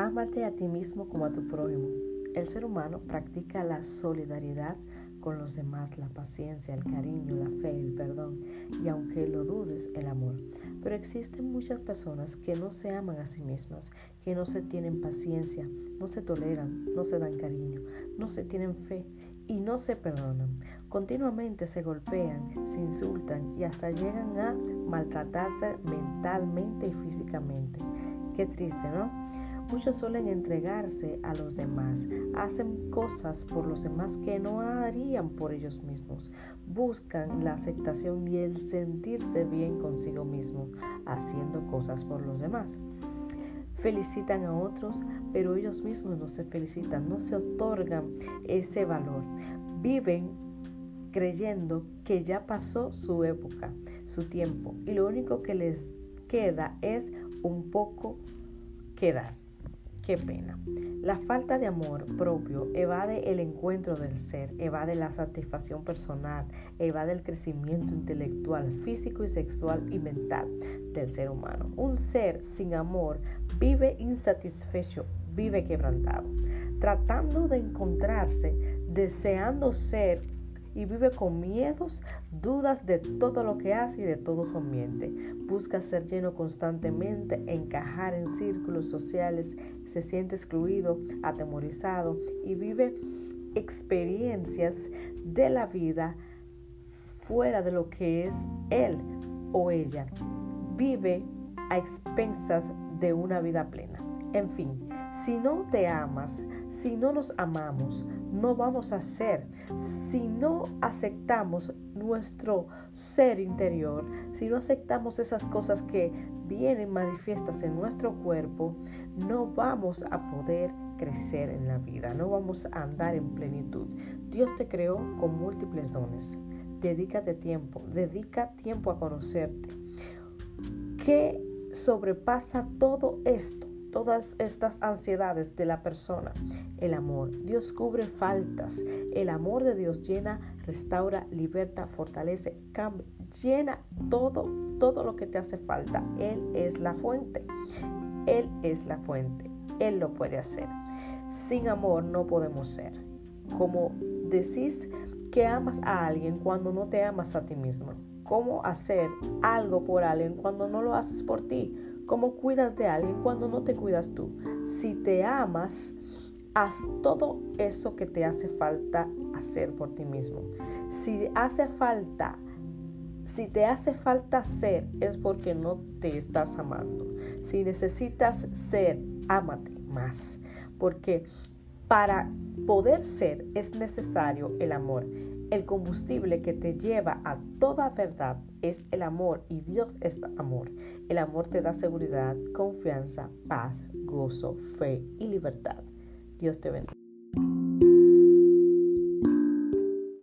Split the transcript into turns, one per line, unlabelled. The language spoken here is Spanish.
Ámate a ti mismo como a tu prójimo. El ser humano practica la solidaridad con los demás, la paciencia, el cariño, la fe, el perdón y aunque lo dudes, el amor. Pero existen muchas personas que no se aman a sí mismas, que no se tienen paciencia, no se toleran, no se dan cariño, no se tienen fe y no se perdonan. Continuamente se golpean, se insultan y hasta llegan a maltratarse mentalmente y físicamente. Qué triste, ¿no? Muchos suelen entregarse a los demás, hacen cosas por los demás que no harían por ellos mismos, buscan la aceptación y el sentirse bien consigo mismo, haciendo cosas por los demás. Felicitan a otros, pero ellos mismos no se felicitan, no se otorgan ese valor. Viven creyendo que ya pasó su época, su tiempo, y lo único que les queda es un poco quedar. Qué pena. La falta de amor propio evade el encuentro del ser, evade la satisfacción personal, evade el crecimiento intelectual, físico y sexual y mental del ser humano. Un ser sin amor vive insatisfecho, vive quebrantado, tratando de encontrarse, deseando ser y vive con miedos, dudas de todo lo que hace y de todo su ambiente. Busca ser lleno constantemente, encajar en círculos sociales, se siente excluido, atemorizado y vive experiencias de la vida fuera de lo que es él o ella. Vive a expensas de una vida plena. En fin, si no te amas, si no nos amamos, no vamos a ser. Si no aceptamos nuestro ser interior, si no aceptamos esas cosas que vienen manifiestas en nuestro cuerpo, no vamos a poder crecer en la vida, no vamos a andar en plenitud. Dios te creó con múltiples dones. Dedícate tiempo, dedica tiempo a conocerte. ¿Qué sobrepasa todo esto? Todas estas ansiedades de la persona. El amor. Dios cubre faltas. El amor de Dios llena, restaura, liberta, fortalece, cambia, llena todo, todo lo que te hace falta. Él es la fuente. Él es la fuente. Él lo puede hacer. Sin amor no podemos ser. Como decís que amas a alguien cuando no te amas a ti mismo. ¿Cómo hacer algo por alguien cuando no lo haces por ti? ¿Cómo cuidas de alguien cuando no te cuidas tú? Si te amas, haz todo eso que te hace falta hacer por ti mismo. Si hace falta, si te hace falta ser, es porque no te estás amando. Si necesitas ser, ámate más. Porque para poder ser es necesario el amor. El combustible que te lleva a toda verdad es el amor y Dios es amor. El amor te da seguridad, confianza, paz, gozo, fe y libertad. Dios te bendiga.